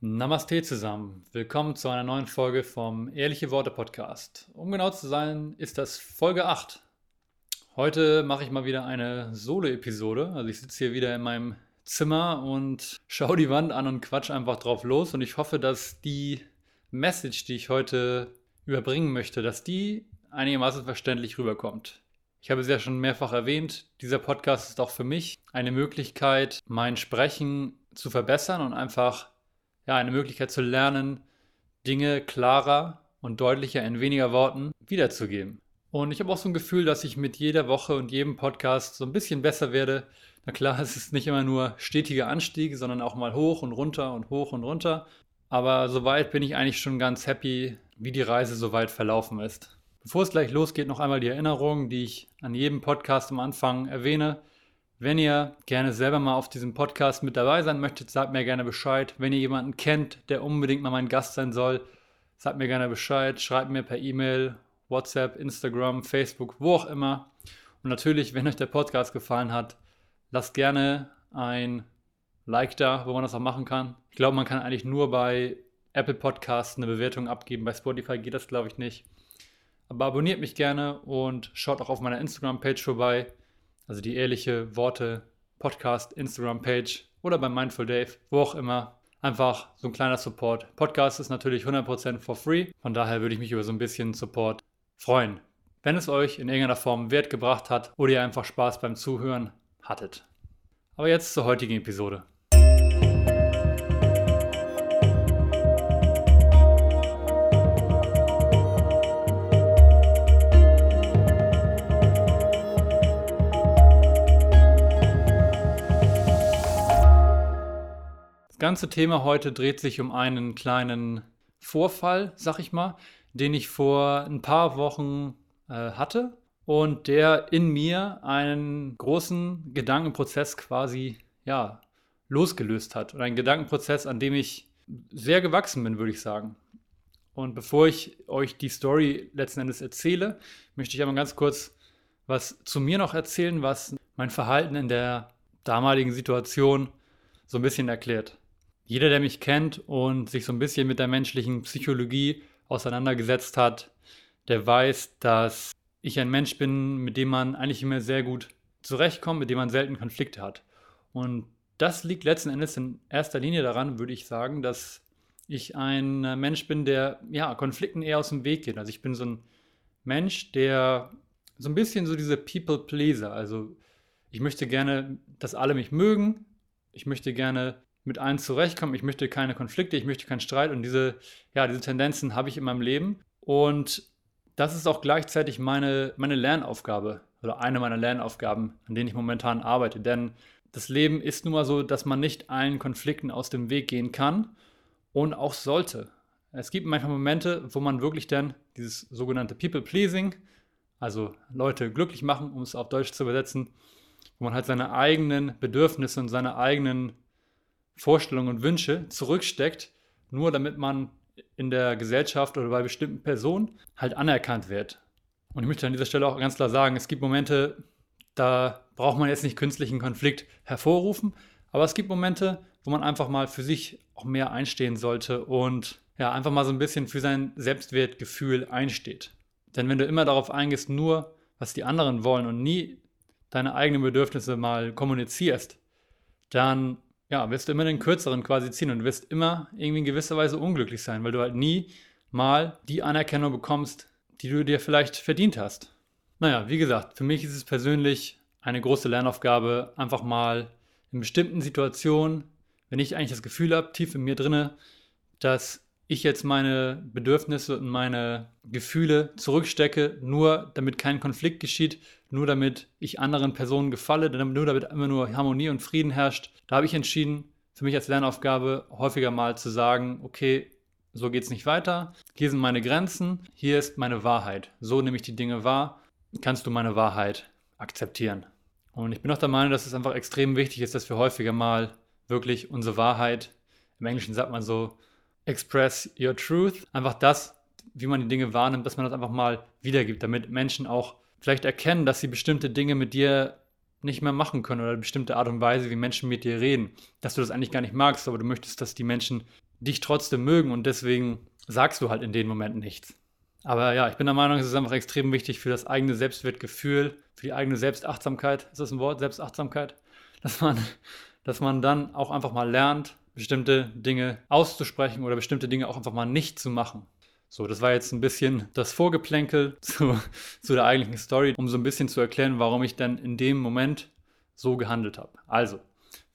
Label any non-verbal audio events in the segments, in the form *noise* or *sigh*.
Namaste zusammen. Willkommen zu einer neuen Folge vom Ehrliche Worte Podcast. Um genau zu sein, ist das Folge 8. Heute mache ich mal wieder eine Solo-Episode. Also ich sitze hier wieder in meinem Zimmer und schaue die Wand an und quatsch einfach drauf los. Und ich hoffe, dass die Message, die ich heute überbringen möchte, dass die einigermaßen verständlich rüberkommt. Ich habe es ja schon mehrfach erwähnt, dieser Podcast ist auch für mich eine Möglichkeit, mein Sprechen zu verbessern und einfach ja, eine Möglichkeit zu lernen, Dinge klarer und deutlicher in weniger Worten wiederzugeben. Und ich habe auch so ein Gefühl, dass ich mit jeder Woche und jedem Podcast so ein bisschen besser werde. Na klar, *laughs* es ist nicht immer nur stetiger Anstieg, sondern auch mal hoch und runter und hoch und runter. Aber soweit bin ich eigentlich schon ganz happy, wie die Reise soweit verlaufen ist. Bevor es gleich losgeht, noch einmal die Erinnerung, die ich an jedem Podcast am Anfang erwähne. Wenn ihr gerne selber mal auf diesem Podcast mit dabei sein möchtet, sagt mir gerne Bescheid. Wenn ihr jemanden kennt, der unbedingt mal mein Gast sein soll, sagt mir gerne Bescheid. Schreibt mir per E-Mail, WhatsApp, Instagram, Facebook, wo auch immer. Und natürlich, wenn euch der Podcast gefallen hat, lasst gerne ein Like da, wo man das auch machen kann. Ich glaube, man kann eigentlich nur bei Apple Podcasts eine Bewertung abgeben. Bei Spotify geht das, glaube ich, nicht. Aber abonniert mich gerne und schaut auch auf meiner Instagram-Page vorbei. Also die ehrliche Worte Podcast, Instagram-Page oder bei Mindful Dave, wo auch immer. Einfach so ein kleiner Support. Podcast ist natürlich 100% for free. Von daher würde ich mich über so ein bisschen Support freuen. Wenn es euch in irgendeiner Form Wert gebracht hat oder ihr einfach Spaß beim Zuhören hattet. Aber jetzt zur heutigen Episode. Ganze Thema heute dreht sich um einen kleinen Vorfall, sag ich mal, den ich vor ein paar Wochen äh, hatte und der in mir einen großen Gedankenprozess quasi ja, losgelöst hat. Und einen Gedankenprozess, an dem ich sehr gewachsen bin, würde ich sagen. Und bevor ich euch die Story letzten Endes erzähle, möchte ich einmal ganz kurz was zu mir noch erzählen, was mein Verhalten in der damaligen Situation so ein bisschen erklärt. Jeder, der mich kennt und sich so ein bisschen mit der menschlichen Psychologie auseinandergesetzt hat, der weiß, dass ich ein Mensch bin, mit dem man eigentlich immer sehr gut zurechtkommt, mit dem man selten Konflikte hat. Und das liegt letzten Endes in erster Linie daran, würde ich sagen, dass ich ein Mensch bin, der ja Konflikten eher aus dem Weg geht. Also ich bin so ein Mensch, der so ein bisschen so diese People Pleaser, also ich möchte gerne, dass alle mich mögen. Ich möchte gerne mit allen zurechtkommen. Ich möchte keine Konflikte, ich möchte keinen Streit und diese, ja, diese Tendenzen habe ich in meinem Leben. Und das ist auch gleichzeitig meine, meine Lernaufgabe oder eine meiner Lernaufgaben, an denen ich momentan arbeite. Denn das Leben ist nun mal so, dass man nicht allen Konflikten aus dem Weg gehen kann und auch sollte. Es gibt manchmal Momente, wo man wirklich dann dieses sogenannte People-Pleasing, also Leute glücklich machen, um es auf Deutsch zu übersetzen, wo man halt seine eigenen Bedürfnisse und seine eigenen Vorstellungen und Wünsche zurücksteckt, nur damit man in der Gesellschaft oder bei bestimmten Personen halt anerkannt wird. Und ich möchte an dieser Stelle auch ganz klar sagen, es gibt Momente, da braucht man jetzt nicht künstlichen Konflikt hervorrufen, aber es gibt Momente, wo man einfach mal für sich auch mehr einstehen sollte und ja, einfach mal so ein bisschen für sein Selbstwertgefühl einsteht. Denn wenn du immer darauf eingehst, nur was die anderen wollen und nie deine eigenen Bedürfnisse mal kommunizierst, dann ja, wirst du immer den kürzeren quasi ziehen und wirst immer irgendwie in gewisser Weise unglücklich sein, weil du halt nie mal die Anerkennung bekommst, die du dir vielleicht verdient hast. Naja, wie gesagt, für mich ist es persönlich eine große Lernaufgabe, einfach mal in bestimmten Situationen, wenn ich eigentlich das Gefühl habe, tief in mir drinne, dass ich jetzt meine Bedürfnisse und meine Gefühle zurückstecke, nur damit kein Konflikt geschieht, nur damit ich anderen Personen gefalle, nur damit immer nur Harmonie und Frieden herrscht. Da habe ich entschieden, für mich als Lernaufgabe häufiger mal zu sagen, okay, so geht es nicht weiter. Hier sind meine Grenzen, hier ist meine Wahrheit. So nehme ich die Dinge wahr. Kannst du meine Wahrheit akzeptieren? Und ich bin auch der Meinung, dass es einfach extrem wichtig ist, dass wir häufiger mal wirklich unsere Wahrheit, im Englischen sagt man so, express your truth. Einfach das, wie man die Dinge wahrnimmt, dass man das einfach mal wiedergibt, damit Menschen auch vielleicht erkennen, dass sie bestimmte Dinge mit dir nicht mehr machen können oder bestimmte Art und Weise, wie Menschen mit dir reden, dass du das eigentlich gar nicht magst, aber du möchtest, dass die Menschen dich trotzdem mögen und deswegen sagst du halt in den Momenten nichts. Aber ja, ich bin der Meinung, es ist einfach extrem wichtig für das eigene Selbstwertgefühl, für die eigene Selbstachtsamkeit. Ist das ein Wort? Selbstachtsamkeit? Dass man, *laughs* dass man dann auch einfach mal lernt, bestimmte Dinge auszusprechen oder bestimmte Dinge auch einfach mal nicht zu machen. So, das war jetzt ein bisschen das Vorgeplänkel *laughs* zu, zu der eigentlichen Story, um so ein bisschen zu erklären, warum ich dann in dem Moment so gehandelt habe. Also,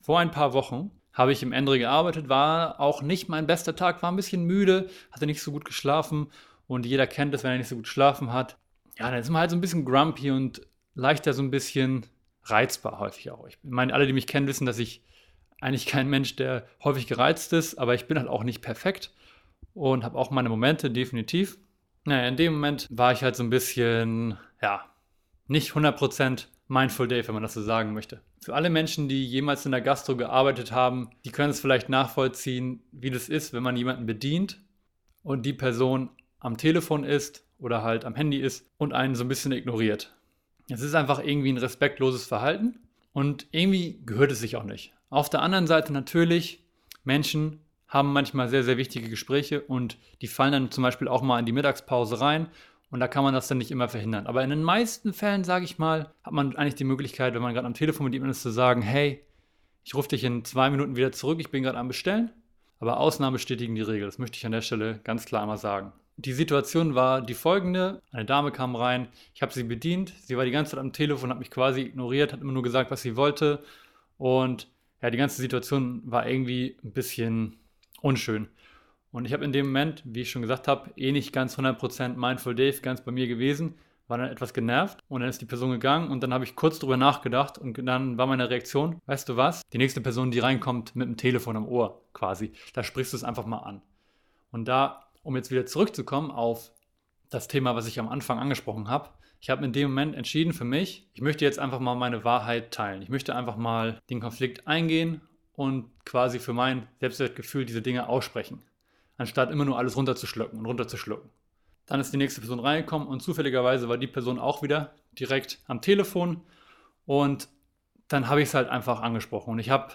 vor ein paar Wochen habe ich im Endre gearbeitet, war auch nicht mein bester Tag, war ein bisschen müde, hatte nicht so gut geschlafen und jeder kennt es, wenn er nicht so gut geschlafen hat. Ja, dann ist man halt so ein bisschen grumpy und leichter so ein bisschen reizbar häufig auch. Ich meine, alle, die mich kennen, wissen, dass ich eigentlich kein Mensch, der häufig gereizt ist, aber ich bin halt auch nicht perfekt und habe auch meine Momente, definitiv. Naja, in dem Moment war ich halt so ein bisschen, ja, nicht 100% Mindful Day, wenn man das so sagen möchte. Für alle Menschen, die jemals in der Gastro gearbeitet haben, die können es vielleicht nachvollziehen, wie das ist, wenn man jemanden bedient und die Person am Telefon ist oder halt am Handy ist und einen so ein bisschen ignoriert. Es ist einfach irgendwie ein respektloses Verhalten und irgendwie gehört es sich auch nicht. Auf der anderen Seite natürlich, Menschen haben manchmal sehr, sehr wichtige Gespräche und die fallen dann zum Beispiel auch mal in die Mittagspause rein und da kann man das dann nicht immer verhindern. Aber in den meisten Fällen, sage ich mal, hat man eigentlich die Möglichkeit, wenn man gerade am Telefon mit jemandem ist, zu sagen, hey, ich rufe dich in zwei Minuten wieder zurück, ich bin gerade am Bestellen. Aber Ausnahmen bestätigen die Regel. Das möchte ich an der Stelle ganz klar einmal sagen. Die Situation war die folgende. Eine Dame kam rein, ich habe sie bedient. Sie war die ganze Zeit am Telefon, hat mich quasi ignoriert, hat immer nur gesagt, was sie wollte. Und ja, die ganze Situation war irgendwie ein bisschen unschön. Und ich habe in dem Moment, wie ich schon gesagt habe, eh nicht ganz 100% Mindful Dave ganz bei mir gewesen, war dann etwas genervt und dann ist die Person gegangen und dann habe ich kurz drüber nachgedacht und dann war meine Reaktion, weißt du was, die nächste Person, die reinkommt mit dem Telefon am Ohr quasi, da sprichst du es einfach mal an. Und da, um jetzt wieder zurückzukommen auf das Thema, was ich am Anfang angesprochen habe, ich habe in dem Moment entschieden für mich, ich möchte jetzt einfach mal meine Wahrheit teilen. Ich möchte einfach mal den Konflikt eingehen und quasi für mein Selbstwertgefühl diese Dinge aussprechen, anstatt immer nur alles runterzuschlucken und runterzuschlucken. Dann ist die nächste Person reingekommen und zufälligerweise war die Person auch wieder direkt am Telefon und dann habe ich es halt einfach angesprochen und ich habe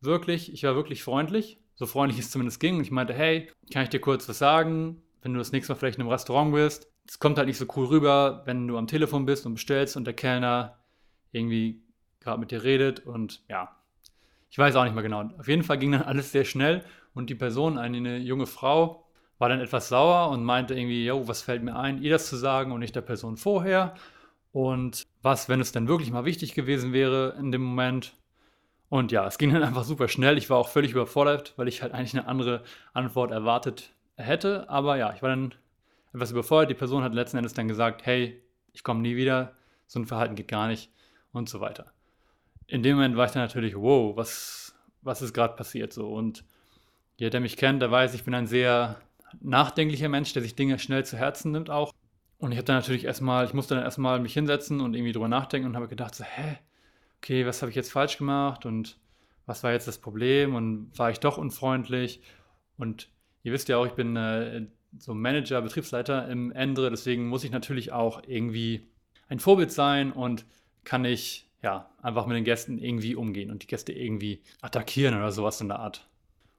wirklich, ich war wirklich freundlich, so freundlich es zumindest ging und ich meinte, hey, kann ich dir kurz was sagen, wenn du das nächste Mal vielleicht in einem Restaurant bist? Es kommt halt nicht so cool rüber, wenn du am Telefon bist und bestellst und der Kellner irgendwie gerade mit dir redet und ja, ich weiß auch nicht mehr genau. Auf jeden Fall ging dann alles sehr schnell und die Person, eine junge Frau, war dann etwas sauer und meinte irgendwie, jo, was fällt mir ein, ihr das zu sagen und nicht der Person vorher? Und was, wenn es denn wirklich mal wichtig gewesen wäre in dem Moment? Und ja, es ging dann einfach super schnell. Ich war auch völlig überfordert, weil ich halt eigentlich eine andere Antwort erwartet hätte. Aber ja, ich war dann etwas überfordert. Die Person hat letzten Endes dann gesagt, hey, ich komme nie wieder, so ein Verhalten geht gar nicht und so weiter in dem Moment war ich dann natürlich, wow, was, was ist gerade passiert so? Und jeder, der mich kennt, der weiß, ich bin ein sehr nachdenklicher Mensch, der sich Dinge schnell zu Herzen nimmt auch. Und ich habe dann natürlich erstmal, ich musste dann erstmal mich hinsetzen und irgendwie drüber nachdenken und habe gedacht, so, hä, okay, was habe ich jetzt falsch gemacht und was war jetzt das Problem und war ich doch unfreundlich? Und ihr wisst ja auch, ich bin äh, so Manager, Betriebsleiter im Ende, deswegen muss ich natürlich auch irgendwie ein Vorbild sein und kann nicht ja, einfach mit den Gästen irgendwie umgehen und die Gäste irgendwie attackieren oder sowas in der Art.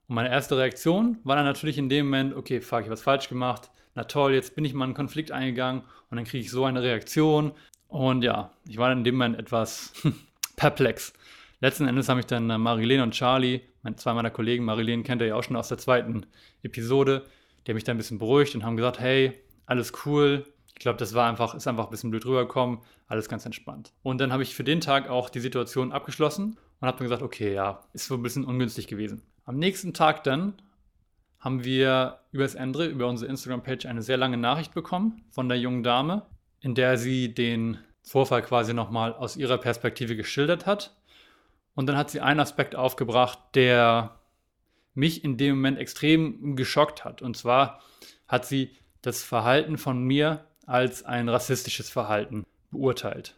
Und meine erste Reaktion war dann natürlich in dem Moment, okay, fuck, ich habe was falsch gemacht. Na toll, jetzt bin ich mal in einen Konflikt eingegangen und dann kriege ich so eine Reaktion. Und ja, ich war dann in dem Moment etwas *laughs* perplex. Letzten Endes haben mich dann äh, Marilene und Charlie, zwei meiner Kollegen, Marilene kennt ihr ja auch schon aus der zweiten Episode, die haben mich dann ein bisschen beruhigt und haben gesagt, hey, alles cool, ich glaube, das war einfach, ist einfach ein bisschen blöd rübergekommen, alles ganz entspannt. Und dann habe ich für den Tag auch die Situation abgeschlossen und habe dann gesagt, okay, ja, ist so ein bisschen ungünstig gewesen. Am nächsten Tag dann haben wir über das Endre, über unsere Instagram-Page eine sehr lange Nachricht bekommen von der jungen Dame, in der sie den Vorfall quasi nochmal aus ihrer Perspektive geschildert hat. Und dann hat sie einen Aspekt aufgebracht, der mich in dem Moment extrem geschockt hat. Und zwar hat sie das Verhalten von mir als ein rassistisches Verhalten beurteilt.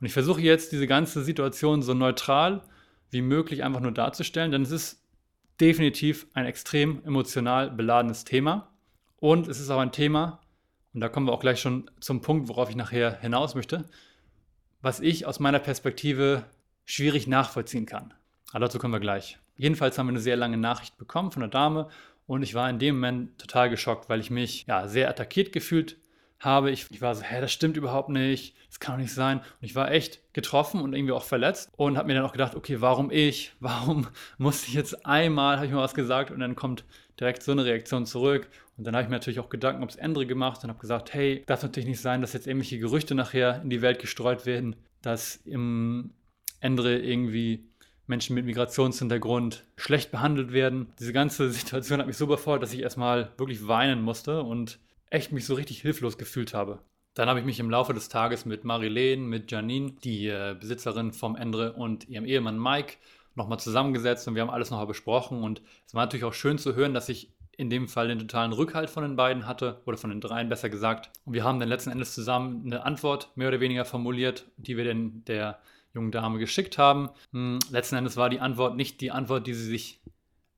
Und ich versuche jetzt diese ganze Situation so neutral wie möglich einfach nur darzustellen, denn es ist definitiv ein extrem emotional beladenes Thema. Und es ist auch ein Thema, und da kommen wir auch gleich schon zum Punkt, worauf ich nachher hinaus möchte, was ich aus meiner Perspektive schwierig nachvollziehen kann. Aber dazu kommen wir gleich. Jedenfalls haben wir eine sehr lange Nachricht bekommen von der Dame und ich war in dem Moment total geschockt, weil ich mich ja sehr attackiert gefühlt habe. Ich, ich war so, hä, das stimmt überhaupt nicht, das kann doch nicht sein. Und ich war echt getroffen und irgendwie auch verletzt und habe mir dann auch gedacht, okay, warum ich? *laughs* Warum musste ich jetzt einmal, habe ich mal was gesagt und dann kommt direkt so eine Reaktion zurück. Und dann habe ich mir natürlich auch Gedanken ums andere gemacht und habe gesagt, hey, darf natürlich nicht sein, dass jetzt irgendwelche Gerüchte nachher in die Welt gestreut werden, dass im Ende irgendwie Menschen mit Migrationshintergrund schlecht behandelt werden. Diese ganze *laughs* Situation hat mich so überfordert, dass ich erstmal wirklich weinen musste und echt mich so richtig hilflos gefühlt habe. Dann habe ich mich im Laufe des Tages mit Marilene, mit Janine, die äh, Besitzerin vom Endre und ihrem Ehemann Mike, nochmal zusammengesetzt und wir haben alles nochmal besprochen. Und es war natürlich auch schön zu hören, dass ich in dem Fall den totalen Rückhalt von den beiden hatte, oder von den dreien besser gesagt. Und wir haben dann letzten Endes zusammen eine Antwort mehr oder weniger formuliert, die wir dann der jungen Dame geschickt haben. Hm, letzten Endes war die Antwort nicht die Antwort, die sie sich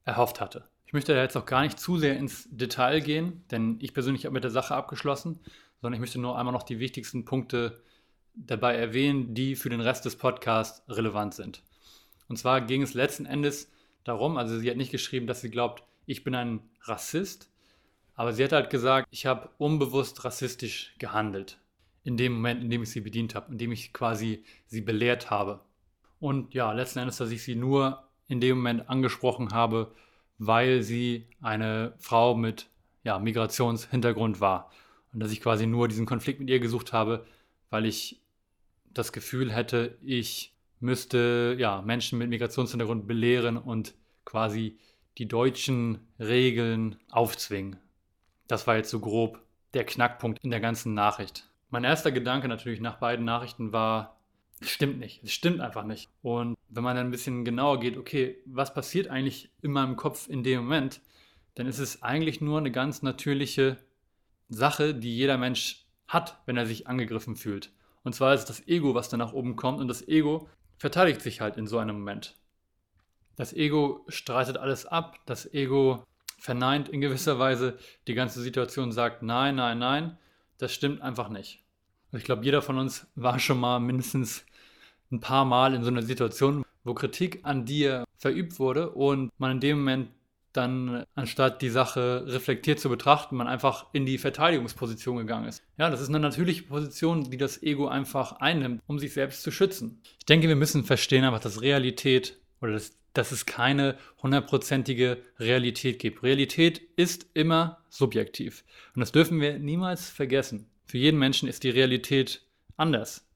erhofft hatte. Ich möchte da jetzt auch gar nicht zu sehr ins Detail gehen, denn ich persönlich habe mit der Sache abgeschlossen, sondern ich möchte nur einmal noch die wichtigsten Punkte dabei erwähnen, die für den Rest des Podcasts relevant sind. Und zwar ging es letzten Endes darum, also sie hat nicht geschrieben, dass sie glaubt, ich bin ein Rassist, aber sie hat halt gesagt, ich habe unbewusst rassistisch gehandelt. In dem Moment, in dem ich sie bedient habe, in dem ich quasi sie belehrt habe. Und ja, letzten Endes, dass ich sie nur in dem Moment angesprochen habe, weil sie eine Frau mit ja, Migrationshintergrund war. Und dass ich quasi nur diesen Konflikt mit ihr gesucht habe, weil ich das Gefühl hätte, ich müsste ja, Menschen mit Migrationshintergrund belehren und quasi die deutschen Regeln aufzwingen. Das war jetzt so grob der Knackpunkt in der ganzen Nachricht. Mein erster Gedanke natürlich nach beiden Nachrichten war, stimmt nicht, es stimmt einfach nicht. Und wenn man dann ein bisschen genauer geht, okay, was passiert eigentlich in meinem Kopf in dem Moment, dann ist es eigentlich nur eine ganz natürliche Sache, die jeder Mensch hat, wenn er sich angegriffen fühlt. Und zwar ist es das Ego, was dann nach oben kommt und das Ego verteidigt sich halt in so einem Moment. Das Ego streitet alles ab, das Ego verneint in gewisser Weise die ganze Situation, sagt nein, nein, nein, das stimmt einfach nicht. Ich glaube, jeder von uns war schon mal mindestens ein paar Mal in so einer Situation, wo Kritik an dir verübt wurde und man in dem Moment dann, anstatt die Sache reflektiert zu betrachten, man einfach in die Verteidigungsposition gegangen ist. Ja, das ist eine natürliche Position, die das Ego einfach einnimmt, um sich selbst zu schützen. Ich denke, wir müssen verstehen einfach, dass Realität oder dass, dass es keine hundertprozentige Realität gibt. Realität ist immer subjektiv. Und das dürfen wir niemals vergessen. Für jeden Menschen ist die Realität anders.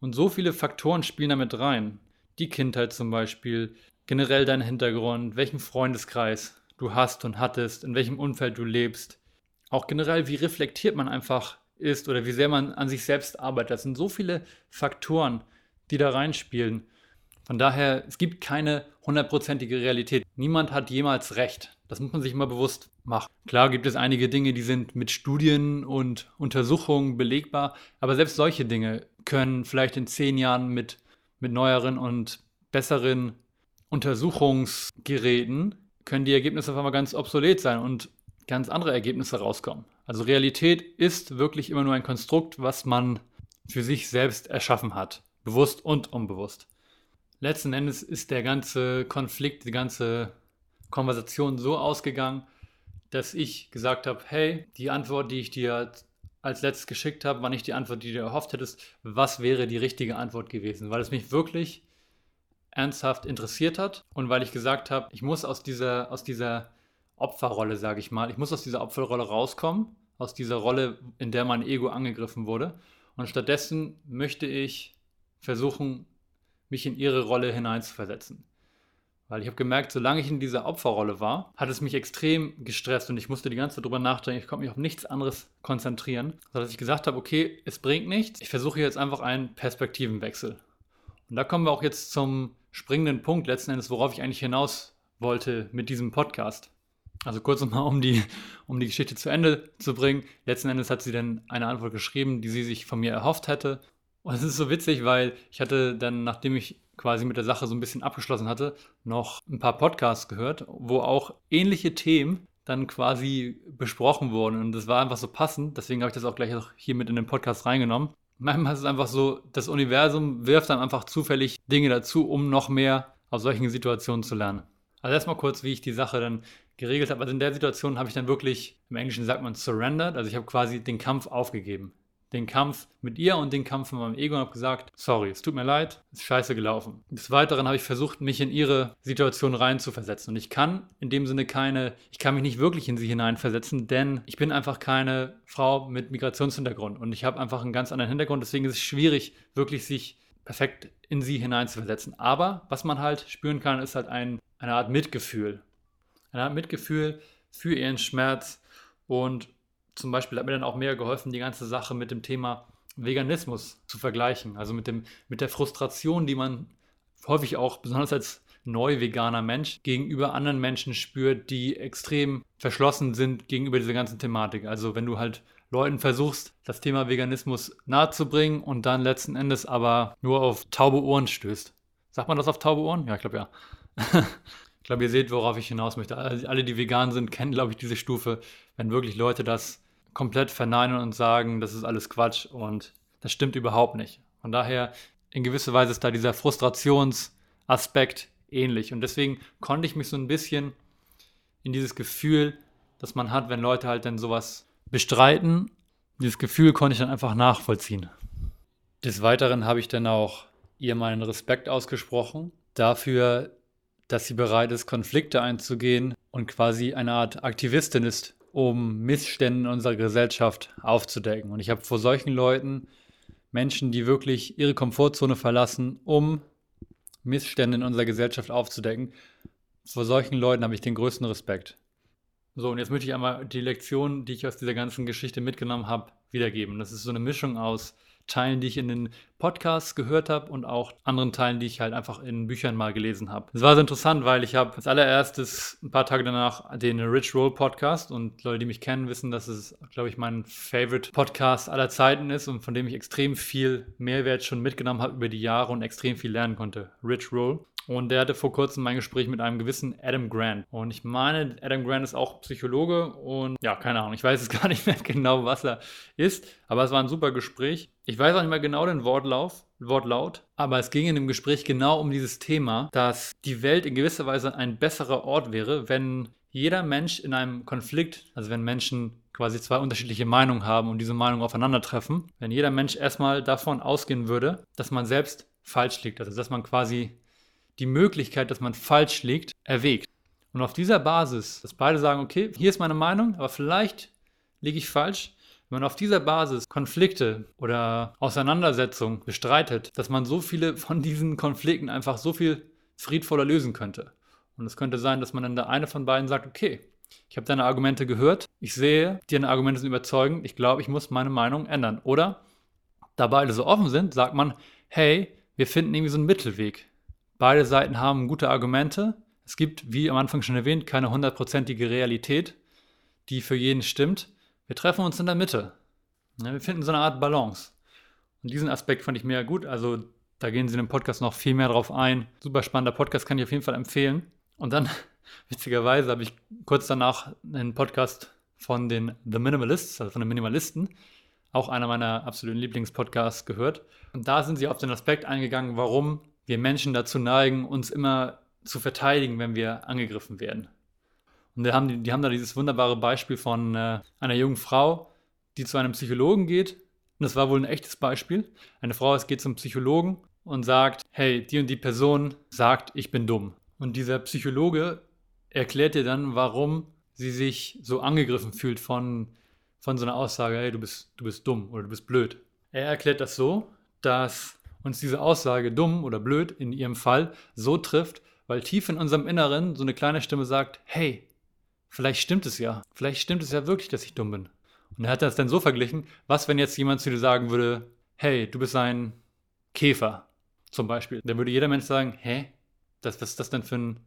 Und so viele Faktoren spielen damit rein. Die Kindheit zum Beispiel, generell dein Hintergrund, welchen Freundeskreis du hast und hattest, in welchem Umfeld du lebst. Auch generell, wie reflektiert man einfach ist oder wie sehr man an sich selbst arbeitet. Das sind so viele Faktoren, die da reinspielen. Von daher, es gibt keine hundertprozentige Realität. Niemand hat jemals recht. Das muss man sich immer bewusst machen. Klar gibt es einige Dinge, die sind mit Studien und Untersuchungen belegbar, aber selbst solche Dinge können vielleicht in zehn Jahren mit, mit neueren und besseren Untersuchungsgeräten, können die Ergebnisse auf einmal ganz obsolet sein und ganz andere Ergebnisse rauskommen. Also Realität ist wirklich immer nur ein Konstrukt, was man für sich selbst erschaffen hat, bewusst und unbewusst letzten Endes ist der ganze Konflikt, die ganze Konversation so ausgegangen, dass ich gesagt habe, hey, die Antwort, die ich dir als letztes geschickt habe, war nicht die Antwort, die du erhofft hättest. Was wäre die richtige Antwort gewesen? Weil es mich wirklich ernsthaft interessiert hat und weil ich gesagt habe, ich muss aus dieser, aus dieser Opferrolle, sage ich mal, ich muss aus dieser Opferrolle rauskommen, aus dieser Rolle, in der mein Ego angegriffen wurde. Und stattdessen möchte ich versuchen, mich in ihre Rolle hineinzuversetzen. Weil ich habe gemerkt, solange ich in dieser Opferrolle war, hat es mich extrem gestresst und ich musste die ganze Zeit drüber nachdenken. Ich konnte mich auf nichts anderes konzentrieren, sodass ich gesagt habe, okay, es bringt nichts. Ich versuche jetzt einfach einen Perspektivenwechsel. Und da kommen wir auch jetzt zum springenden Punkt letzten Endes, worauf ich eigentlich hinaus wollte mit diesem Podcast. Also kurz nochmal, um die, um die Geschichte zu Ende zu bringen. Letzten Endes hat sie dann eine Antwort geschrieben, die sie sich von mir erhofft hätte. Und es ist so witzig, weil ich hatte dann, nachdem ich quasi mit der Sache so ein bisschen abgeschlossen hatte, noch ein paar Podcasts gehört, wo auch ähnliche Themen dann quasi besprochen wurden. Und das war einfach so passend. Deswegen habe ich das auch gleich hier mit in den Podcast reingenommen. Manchmal ist es einfach so, das Universum wirft dann einfach zufällig Dinge dazu, um noch mehr aus solchen Situationen zu lernen. Also erstmal kurz, wie ich die Sache dann geregelt habe. Also in der Situation habe ich dann wirklich, im Englischen sagt man surrendered, also ich habe quasi den Kampf aufgegeben. Den Kampf mit ihr und den Kampf mit meinem Ego und habe gesagt, sorry, es tut mir leid, ist scheiße gelaufen. Des Weiteren habe ich versucht, mich in ihre Situation reinzuversetzen. Und ich kann in dem Sinne keine, ich kann mich nicht wirklich in sie hineinversetzen, denn ich bin einfach keine Frau mit Migrationshintergrund und ich habe einfach einen ganz anderen Hintergrund. Deswegen ist es schwierig, wirklich sich perfekt in sie hineinzuversetzen. Aber was man halt spüren kann, ist halt ein, eine Art Mitgefühl. Eine Art Mitgefühl für ihren Schmerz. Und zum Beispiel hat mir dann auch mehr geholfen, die ganze Sache mit dem Thema Veganismus zu vergleichen. Also mit, dem, mit der Frustration, die man häufig auch, besonders als neu veganer Mensch, gegenüber anderen Menschen spürt, die extrem verschlossen sind gegenüber dieser ganzen Thematik. Also wenn du halt Leuten versuchst, das Thema Veganismus nahezubringen und dann letzten Endes aber nur auf taube Ohren stößt. Sagt man das auf taube Ohren? Ja, ich glaube ja. *laughs* ich glaube, ihr seht, worauf ich hinaus möchte. Alle, die vegan sind, kennen, glaube ich, diese Stufe, wenn wirklich Leute das komplett verneinen und sagen, das ist alles Quatsch und das stimmt überhaupt nicht. Von daher, in gewisser Weise ist da dieser Frustrationsaspekt ähnlich. Und deswegen konnte ich mich so ein bisschen in dieses Gefühl, das man hat, wenn Leute halt dann sowas bestreiten. Dieses Gefühl konnte ich dann einfach nachvollziehen. Des Weiteren habe ich dann auch ihr meinen Respekt ausgesprochen dafür, dass sie bereit ist, Konflikte einzugehen und quasi eine Art Aktivistin ist, um Missstände in unserer Gesellschaft aufzudecken. Und ich habe vor solchen Leuten, Menschen, die wirklich ihre Komfortzone verlassen, um Missstände in unserer Gesellschaft aufzudecken, vor solchen Leuten habe ich den größten Respekt. So, und jetzt möchte ich einmal die Lektion, die ich aus dieser ganzen Geschichte mitgenommen habe, wiedergeben. Das ist so eine Mischung aus Teilen, die ich in den Podcasts gehört habe und auch anderen Teilen, die ich halt einfach in Büchern mal gelesen habe. Es war so interessant, weil ich habe als allererstes ein paar Tage danach den Rich Roll Podcast und Leute, die mich kennen, wissen, dass es, glaube ich, mein Favorite Podcast aller Zeiten ist und von dem ich extrem viel Mehrwert schon mitgenommen habe über die Jahre und extrem viel lernen konnte. Rich Roll. Und der hatte vor kurzem mein Gespräch mit einem gewissen Adam Grant. Und ich meine, Adam Grant ist auch Psychologe und ja, keine Ahnung, ich weiß es *laughs* gar nicht mehr genau, was er ist, aber es war ein super Gespräch. Ich weiß auch nicht mehr genau den Wortlauf, Wortlaut, aber es ging in dem Gespräch genau um dieses Thema, dass die Welt in gewisser Weise ein besserer Ort wäre, wenn jeder Mensch in einem Konflikt, also wenn Menschen quasi zwei unterschiedliche Meinungen haben und diese Meinungen aufeinandertreffen, wenn jeder Mensch erstmal davon ausgehen würde, dass man selbst falsch liegt, also dass man quasi die Möglichkeit, dass man falsch liegt, erwägt. Und auf dieser Basis, dass beide sagen, okay, hier ist meine Meinung, aber vielleicht liege ich falsch, wenn man auf dieser Basis Konflikte oder Auseinandersetzungen bestreitet, dass man so viele von diesen Konflikten einfach so viel friedvoller lösen könnte. Und es könnte sein, dass man dann der eine von beiden sagt, okay, ich habe deine Argumente gehört, ich sehe, deine Argumente sind überzeugend, ich glaube, ich muss meine Meinung ändern. Oder, da beide so offen sind, sagt man, hey, wir finden irgendwie so einen Mittelweg. Beide Seiten haben gute Argumente. Es gibt, wie am Anfang schon erwähnt, keine hundertprozentige Realität, die für jeden stimmt. Wir treffen uns in der Mitte. Wir finden so eine Art Balance. Und diesen Aspekt fand ich mega gut. Also da gehen sie in dem Podcast noch viel mehr drauf ein. Super spannender Podcast, kann ich auf jeden Fall empfehlen. Und dann, *laughs* witzigerweise, habe ich kurz danach einen Podcast von den The Minimalists, also von den Minimalisten, auch einer meiner absoluten Lieblingspodcasts gehört. Und da sind sie auf den Aspekt eingegangen, warum wir Menschen dazu neigen, uns immer zu verteidigen, wenn wir angegriffen werden. Und die haben, die haben da dieses wunderbare Beispiel von äh, einer jungen Frau, die zu einem Psychologen geht. Und das war wohl ein echtes Beispiel. Eine Frau geht zum Psychologen und sagt, hey, die und die Person sagt, ich bin dumm. Und dieser Psychologe erklärt ihr dann, warum sie sich so angegriffen fühlt von, von so einer Aussage, hey, du bist, du bist dumm oder du bist blöd. Er erklärt das so, dass uns diese Aussage dumm oder blöd in ihrem Fall so trifft, weil tief in unserem Inneren so eine kleine Stimme sagt, hey, vielleicht stimmt es ja, vielleicht stimmt es ja wirklich, dass ich dumm bin. Und er hat das dann so verglichen, was wenn jetzt jemand zu dir sagen würde, hey, du bist ein Käfer zum Beispiel. Dann würde jeder Mensch sagen, hä, das, was ist das denn für ein,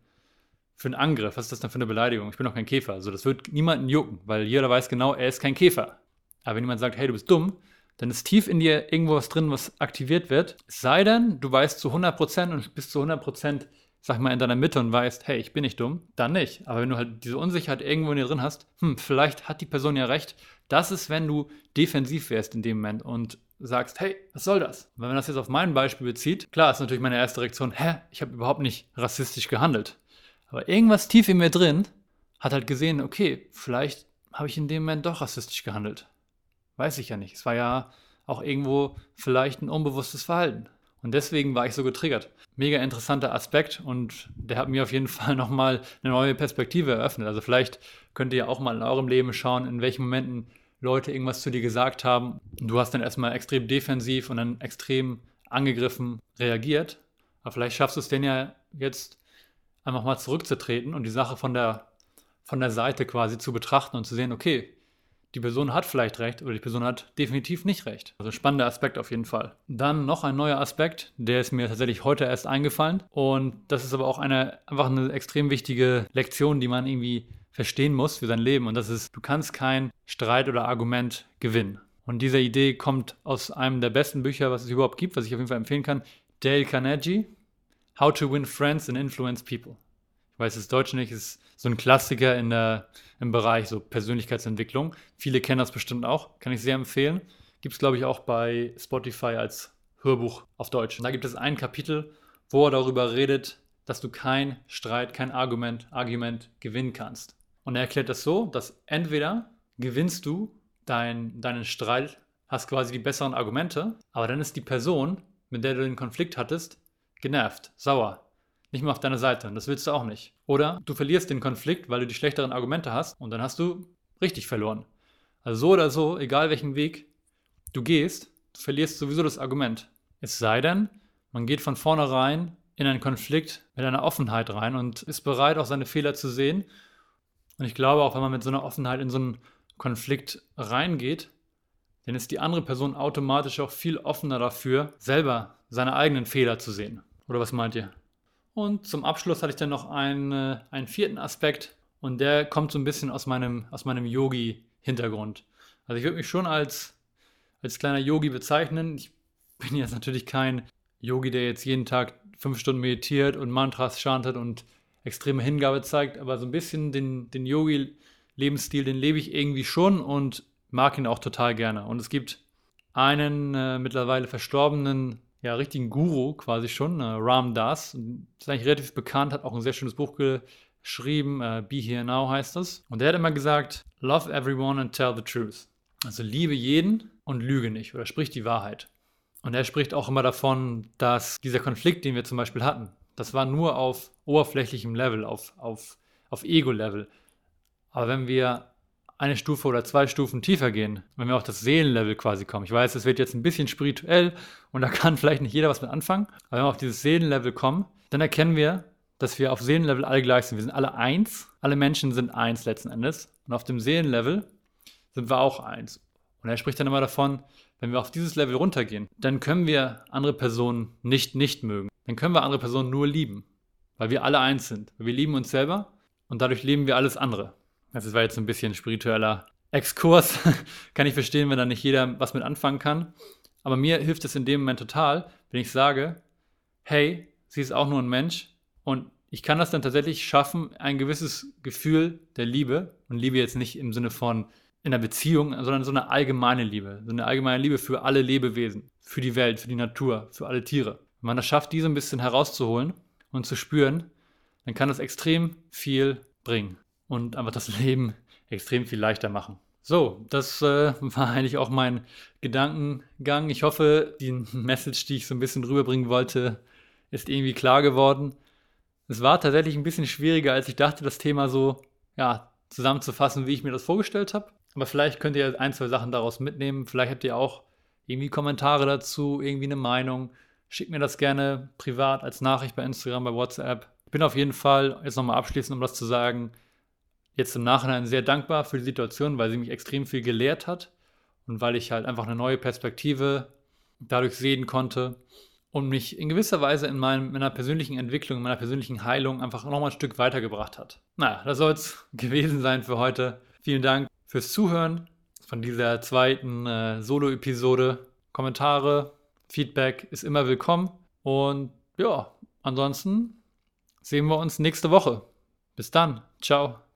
für ein Angriff? Was ist das denn für eine Beleidigung? Ich bin doch kein Käfer. Also das wird niemanden jucken, weil jeder weiß genau, er ist kein Käfer. Aber wenn jemand sagt, hey, du bist dumm, dann ist tief in dir irgendwo was drin, was aktiviert wird. Es sei denn, du weißt zu 100% und bist zu 100%, sag mal, in deiner Mitte und weißt, hey, ich bin nicht dumm, dann nicht. Aber wenn du halt diese Unsicherheit irgendwo in dir drin hast, hm, vielleicht hat die Person ja recht. Das ist, wenn du defensiv wärst in dem Moment und sagst, hey, was soll das? wenn man das jetzt auf mein Beispiel bezieht, klar ist natürlich meine erste Reaktion, hä, ich habe überhaupt nicht rassistisch gehandelt. Aber irgendwas tief in mir drin hat halt gesehen, okay, vielleicht habe ich in dem Moment doch rassistisch gehandelt. Weiß ich ja nicht. Es war ja auch irgendwo vielleicht ein unbewusstes Verhalten. Und deswegen war ich so getriggert. Mega interessanter Aspekt und der hat mir auf jeden *laughs* Fall nochmal eine neue Perspektive eröffnet. Also vielleicht könnt ihr auch mal in eurem Leben schauen, in welchen Momenten Leute irgendwas zu dir gesagt haben. Du hast dann erstmal extrem defensiv und dann extrem angegriffen reagiert. Aber vielleicht schaffst du es denn ja jetzt einfach mal zurückzutreten und die Sache von der, von der Seite quasi zu betrachten und zu sehen, okay, die Person hat vielleicht recht oder die Person hat definitiv nicht recht. Also spannender Aspekt auf jeden Fall. Dann noch ein neuer Aspekt, der ist mir tatsächlich heute erst eingefallen und das ist aber auch eine einfach eine extrem wichtige Lektion, die man irgendwie verstehen muss für sein Leben und das ist, du kannst kein Streit oder Argument gewinnen. Und diese Idee kommt aus einem der besten Bücher, was es überhaupt gibt, was ich auf jeden Fall empfehlen kann, Dale Carnegie, How to Win Friends and Influence People. Weiß das Deutsche nicht, ist so ein Klassiker in der, im Bereich so Persönlichkeitsentwicklung. Viele kennen das bestimmt auch, kann ich sehr empfehlen. Gibt es, glaube ich, auch bei Spotify als Hörbuch auf Deutsch. Und da gibt es ein Kapitel, wo er darüber redet, dass du kein Streit, kein Argument, Argument gewinnen kannst. Und er erklärt das so, dass entweder gewinnst du dein, deinen Streit, hast quasi die besseren Argumente, aber dann ist die Person, mit der du den Konflikt hattest, genervt, sauer, nicht mehr auf deiner Seite. Und das willst du auch nicht. Oder du verlierst den Konflikt, weil du die schlechteren Argumente hast und dann hast du richtig verloren. Also so oder so, egal welchen Weg du gehst, du verlierst sowieso das Argument. Es sei denn, man geht von vornherein in einen Konflikt mit einer Offenheit rein und ist bereit, auch seine Fehler zu sehen. Und ich glaube, auch wenn man mit so einer Offenheit in so einen Konflikt reingeht, dann ist die andere Person automatisch auch viel offener dafür, selber seine eigenen Fehler zu sehen. Oder was meint ihr? Und zum Abschluss hatte ich dann noch einen, einen vierten Aspekt und der kommt so ein bisschen aus meinem, aus meinem Yogi-Hintergrund. Also ich würde mich schon als, als kleiner Yogi bezeichnen. Ich bin jetzt natürlich kein Yogi, der jetzt jeden Tag fünf Stunden meditiert und Mantras chantet und extreme Hingabe zeigt, aber so ein bisschen den, den Yogi-Lebensstil, den lebe ich irgendwie schon und mag ihn auch total gerne. Und es gibt einen äh, mittlerweile verstorbenen ja, richtigen Guru quasi schon, äh, Ram Das. Ist eigentlich relativ bekannt, hat auch ein sehr schönes Buch geschrieben, äh, Be Here Now heißt das. Und der hat immer gesagt, Love everyone and tell the truth. Also liebe jeden und lüge nicht oder sprich die Wahrheit. Und er spricht auch immer davon, dass dieser Konflikt, den wir zum Beispiel hatten, das war nur auf oberflächlichem Level, auf, auf, auf Ego-Level. Aber wenn wir eine Stufe oder zwei Stufen tiefer gehen, wenn wir auf das Seelenlevel quasi kommen. Ich weiß, es wird jetzt ein bisschen spirituell und da kann *laughs* vielleicht nicht jeder was mit anfangen, aber wenn wir auf dieses Seelenlevel kommen, dann erkennen wir, dass wir auf Seelenlevel alle gleich sind. Wir sind alle eins, alle Menschen sind eins letzten Endes und auf dem Seelenlevel sind wir auch eins. Und er spricht dann immer davon, wenn wir auf dieses Level runtergehen, dann können wir andere Personen nicht nicht mögen. Dann können wir andere Personen nur lieben, weil wir alle eins sind. Wir lieben uns selber und dadurch lieben wir alles andere. Das war jetzt ein bisschen spiritueller Exkurs. *laughs* kann ich verstehen, wenn da nicht jeder was mit anfangen kann. Aber mir hilft es in dem Moment total, wenn ich sage, hey, sie ist auch nur ein Mensch und ich kann das dann tatsächlich schaffen, ein gewisses Gefühl der Liebe, und Liebe jetzt nicht im Sinne von in einer Beziehung, sondern so eine allgemeine Liebe, so eine allgemeine Liebe für alle Lebewesen, für die Welt, für die Natur, für alle Tiere. Wenn man das schafft, diese ein bisschen herauszuholen und zu spüren, dann kann das extrem viel bringen und einfach das *laughs* Leben extrem viel leichter machen. So, das äh, *laughs* war eigentlich auch mein Gedankengang. Ich hoffe, die *laughs* Message, die ich so ein bisschen rüberbringen wollte, ist irgendwie klar geworden. Es war tatsächlich ein bisschen schwieriger, als ich dachte, das Thema so ja, zusammenzufassen, wie ich mir das vorgestellt habe. Aber vielleicht könnt ihr ein, zwei Sachen daraus mitnehmen. Vielleicht habt ihr auch irgendwie Kommentare dazu, irgendwie eine Meinung. Schickt mir das gerne privat als Nachricht bei Instagram, bei WhatsApp. Ich bin auf jeden Fall, jetzt nochmal abschließend, um das zu sagen, jetzt im Nachhinein sehr dankbar für die Situation, weil sie mich extrem viel gelehrt hat und weil ich halt einfach eine neue Perspektive dadurch sehen konnte und mich in gewisser Weise in meinem, meiner persönlichen Entwicklung, in meiner persönlichen Heilung einfach nochmal ein Stück weitergebracht hat. Naja, das soll es *laughs* gewesen sein für heute. Vielen Dank fürs Zuhören von dieser zweiten äh, Solo-Episode. Kommentare, Feedback ist immer willkommen. Und ja, ansonsten sehen wir uns nächste Woche. Bis dann. Ciao.